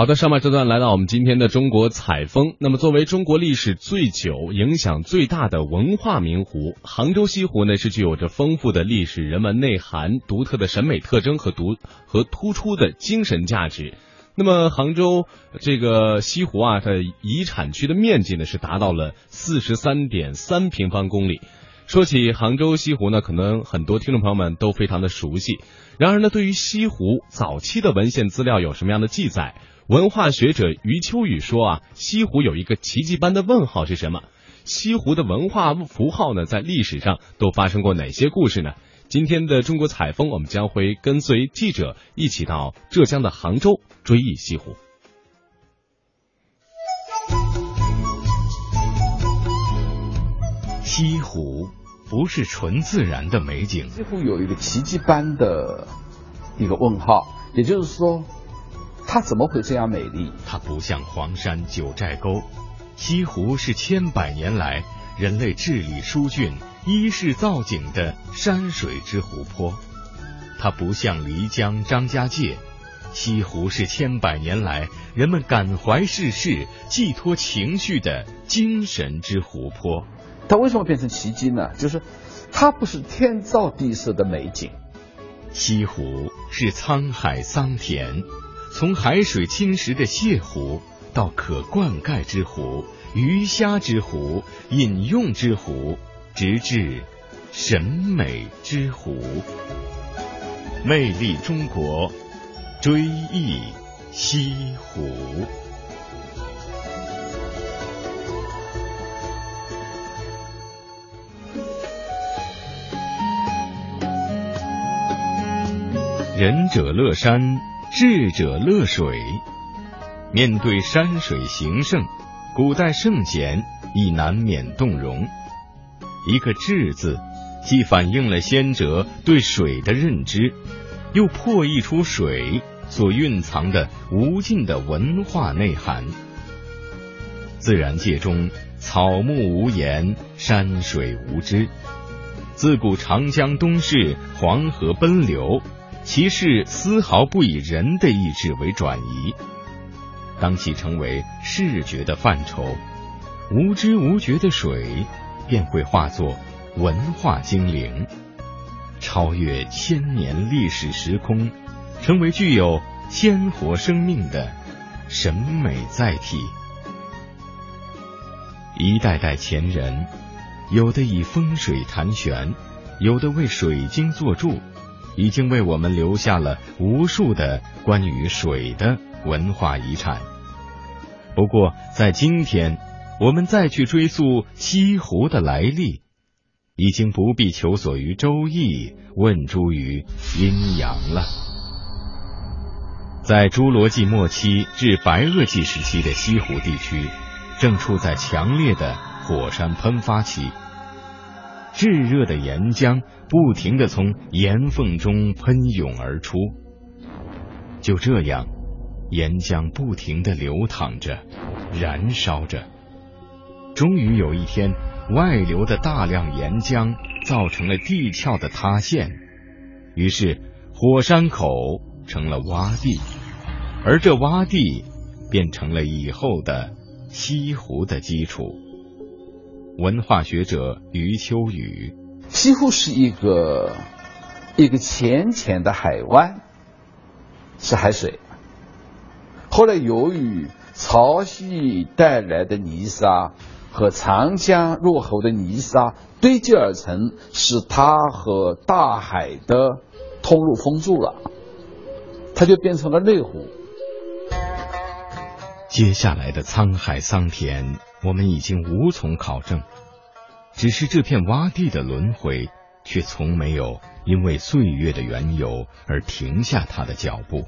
好的，上半这段来到我们今天的中国采风。那么，作为中国历史最久、影响最大的文化名湖，杭州西湖呢是具有着丰富的历史人文内涵、独特的审美特征和独和突出的精神价值。那么，杭州这个西湖啊，它遗产区的面积呢是达到了四十三点三平方公里。说起杭州西湖呢，可能很多听众朋友们都非常的熟悉。然而呢，对于西湖早期的文献资料有什么样的记载？文化学者余秋雨说啊，西湖有一个奇迹般的问号是什么？西湖的文化符号呢，在历史上都发生过哪些故事呢？今天的中国采风，我们将会跟随记者一起到浙江的杭州追忆西湖。西湖不是纯自然的美景，西湖有一个奇迹般的一个问号，也就是说。它怎么会这样美丽？它不像黄山、九寨沟，西湖是千百年来人类治理疏浚、依势造景的山水之湖泊；它不像漓江、张家界，西湖是千百年来人们感怀世事、寄托情绪的精神之湖泊。它为什么变成奇迹呢？就是它不是天造地设的美景，西湖是沧海桑田。从海水侵蚀的泻湖，到可灌溉之湖、鱼虾之湖、饮用之湖，直至审美之湖，魅力中国，追忆西湖。仁者乐山。智者乐水，面对山水形胜，古代圣贤亦难免动容。一个“智”字，既反映了先哲对水的认知，又破译出水所蕴藏的无尽的文化内涵。自然界中，草木无言，山水无知。自古长江东逝，黄河奔流。其势丝毫不以人的意志为转移。当其成为视觉的范畴，无知无觉的水便会化作文化精灵，超越千年历史时空，成为具有鲜活生命的审美载体。一代代前人，有的以风水谈玄，有的为水晶做柱。已经为我们留下了无数的关于水的文化遗产。不过，在今天，我们再去追溯西湖的来历，已经不必求索于《周易》，问诸于阴阳了。在侏罗纪末期至白垩纪时期的西湖地区，正处在强烈的火山喷发期。炙热的岩浆不停的从岩缝中喷涌而出，就这样，岩浆不停的流淌着，燃烧着。终于有一天，外流的大量岩浆造成了地壳的塌陷，于是火山口成了洼地，而这洼地变成了以后的西湖的基础。文化学者余秋雨：几乎是一个一个浅浅的海湾，是海水。后来由于潮汐带来的泥沙和长江入口的泥沙堆积而成，使它和大海的通路封住了，它就变成了内湖。接下来的沧海桑田。我们已经无从考证，只是这片洼地的轮回，却从没有因为岁月的缘由而停下它的脚步。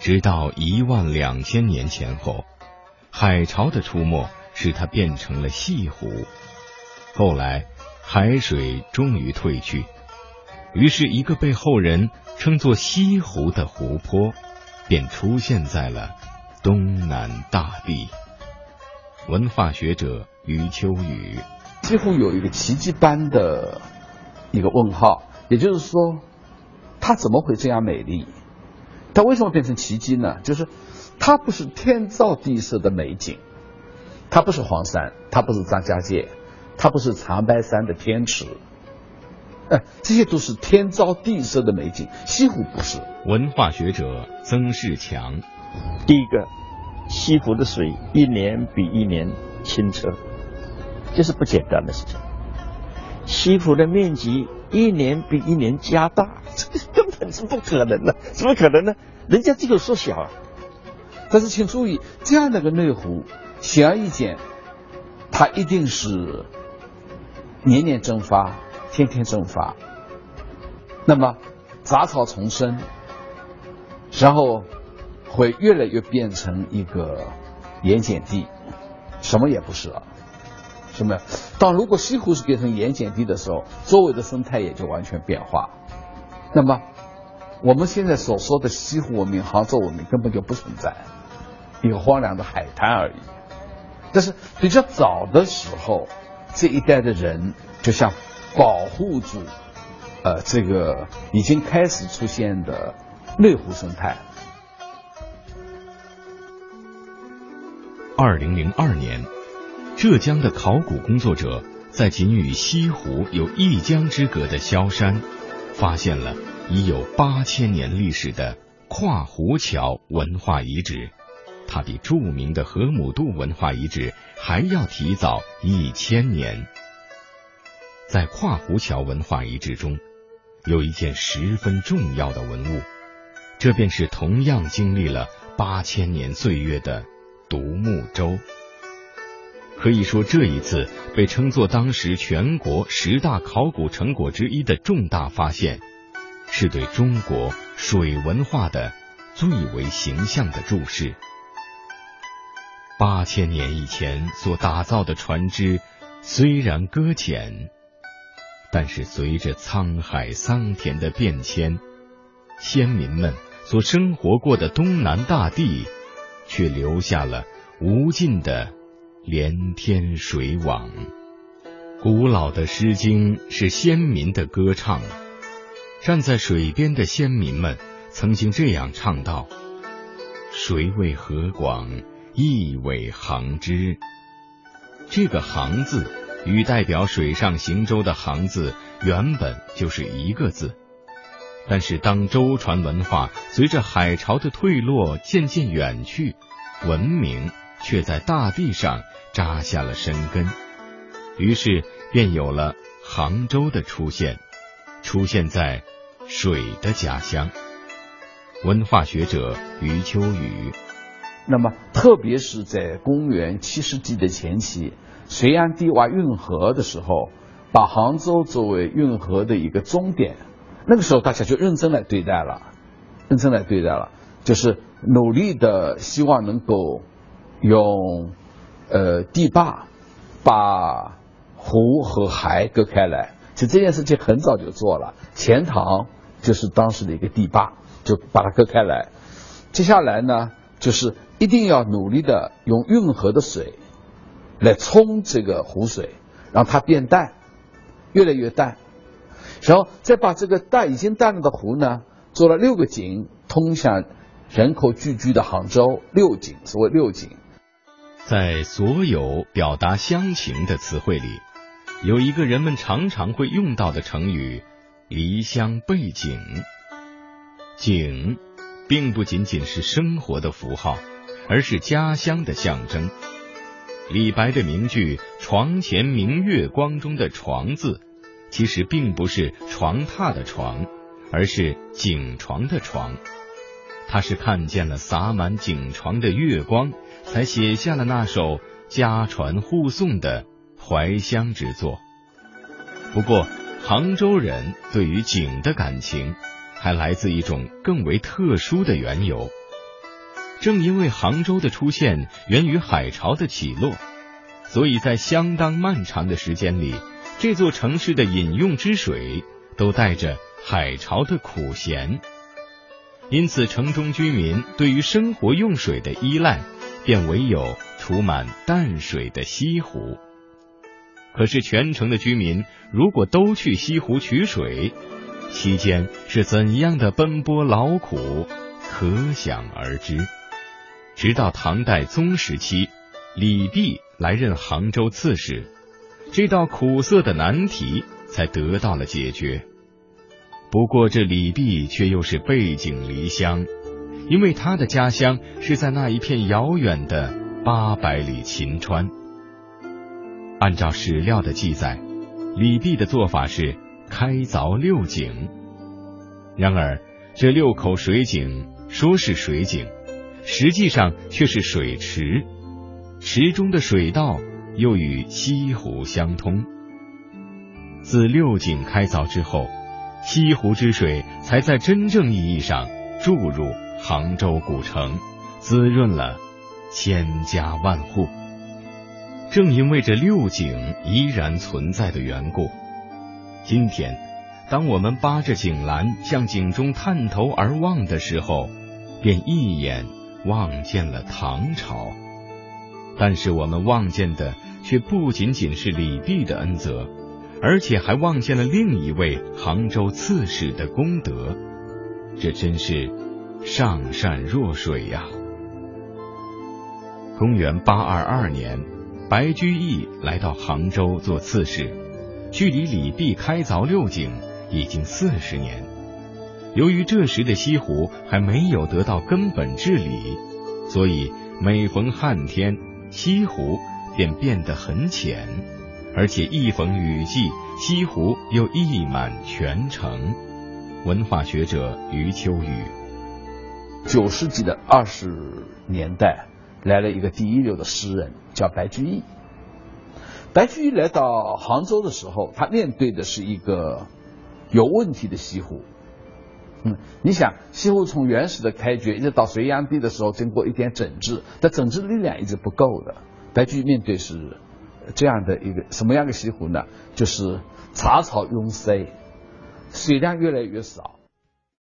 直到一万两千年前后，海潮的出没使它变成了细湖。后来，海水终于退去，于是，一个被后人称作西湖的湖泊，便出现在了东南大地。文化学者余秋雨，几乎有一个奇迹般的一个问号，也就是说，它怎么会这样美丽？它为什么变成奇迹呢？就是它不是天造地设的美景，它不是黄山，它不是张家界，它不是长白山的天池，哎，这些都是天造地设的美景。西湖不是。文化学者曾仕强，第一个，西湖的水一年比一年清澈，这是不简单的事情。西湖的面积一年比一年加大，这根本是不可能的，怎么可能呢？人家只有缩小啊。但是请注意，这样的个内湖，显而易见，它一定是年年蒸发，天天蒸发。那么杂草丛生，然后会越来越变成一个盐碱地，什么也不是了。什么？当如果西湖是变成盐碱地的时候，周围的生态也就完全变化。那么我们现在所说的西湖文明、杭州文明根本就不存在，一个荒凉的海滩而已。但是比较早的时候，这一代的人就像保护住呃这个已经开始出现的内湖生态。二零零二年。浙江的考古工作者在仅与西湖有一江之隔的萧山，发现了已有八千年历史的跨湖桥文化遗址，它比著名的河姆渡文化遗址还要提早一千年。在跨湖桥文化遗址中，有一件十分重要的文物，这便是同样经历了八千年岁月的独木舟。可以说，这一次被称作当时全国十大考古成果之一的重大发现，是对中国水文化的最为形象的注释。八千年以前所打造的船只虽然搁浅，但是随着沧海桑田的变迁，先民们所生活过的东南大地，却留下了无尽的。连天水网，古老的《诗经》是先民的歌唱。站在水边的先民们曾经这样唱道：“水为何广，亦为行之。”这个“行”字与代表水上行舟的“行”字原本就是一个字，但是当舟船文化随着海潮的退落渐渐远去，文明却在大地上。扎下了深根，于是便有了杭州的出现，出现在水的家乡。文化学者余秋雨，那么特别是在公元七世纪的前期，隋炀帝挖运河的时候，把杭州作为运河的一个终点，那个时候大家就认真来对待了，认真来对待了，就是努力的希望能够用。呃，堤坝把湖和海隔开来，其实这件事情很早就做了。钱塘就是当时的一个堤坝，就把它隔开来。接下来呢，就是一定要努力的用运河的水来冲这个湖水，让它变淡，越来越淡，然后再把这个淡已经淡了的湖呢，做了六个井，通向人口聚居的杭州六井，所谓六井。在所有表达乡情的词汇里，有一个人们常常会用到的成语“离乡背井”。井，并不仅仅是生活的符号，而是家乡的象征。李白的名句“床前明月光”中的“床”字，其实并不是床榻的床，而是井床的床。他是看见了洒满井床的月光。才写下了那首家传户送的怀乡之作。不过，杭州人对于井的感情，还来自一种更为特殊的缘由。正因为杭州的出现源于海潮的起落，所以在相当漫长的时间里，这座城市的饮用之水都带着海潮的苦咸。因此，城中居民对于生活用水的依赖。便唯有储满淡水的西湖。可是全城的居民如果都去西湖取水，期间是怎样的奔波劳苦，可想而知。直到唐代宗时期，李泌来任杭州刺史，这道苦涩的难题才得到了解决。不过，这李泌却又是背井离乡，因为他的家乡是在那一片遥远的八百里秦川。按照史料的记载，李泌的做法是开凿六井。然而，这六口水井说是水井，实际上却是水池，池中的水道又与西湖相通。自六井开凿之后。西湖之水才在真正意义上注入杭州古城，滋润了千家万户。正因为这六井依然存在的缘故，今天，当我们扒着井栏向井中探头而望的时候，便一眼望见了唐朝。但是我们望见的却不仅仅是李泌的恩泽。而且还望见了另一位杭州刺史的功德，这真是上善若水呀！公元八二二年，白居易来到杭州做刺史，距离李泌开凿六井已经四十年。由于这时的西湖还没有得到根本治理，所以每逢旱天，西湖便变得很浅。而且一逢雨季，西湖又溢满全城。文化学者余秋雨，九世纪的二十年代来了一个第一流的诗人，叫白居易。白居易来到杭州的时候，他面对的是一个有问题的西湖。嗯，你想，西湖从原始的开掘一直到隋炀帝的时候，经过一点整治，但整治力量一直不够的。白居易面对是。这样的一个什么样的西湖呢？就是杂草拥塞，水量越来越少。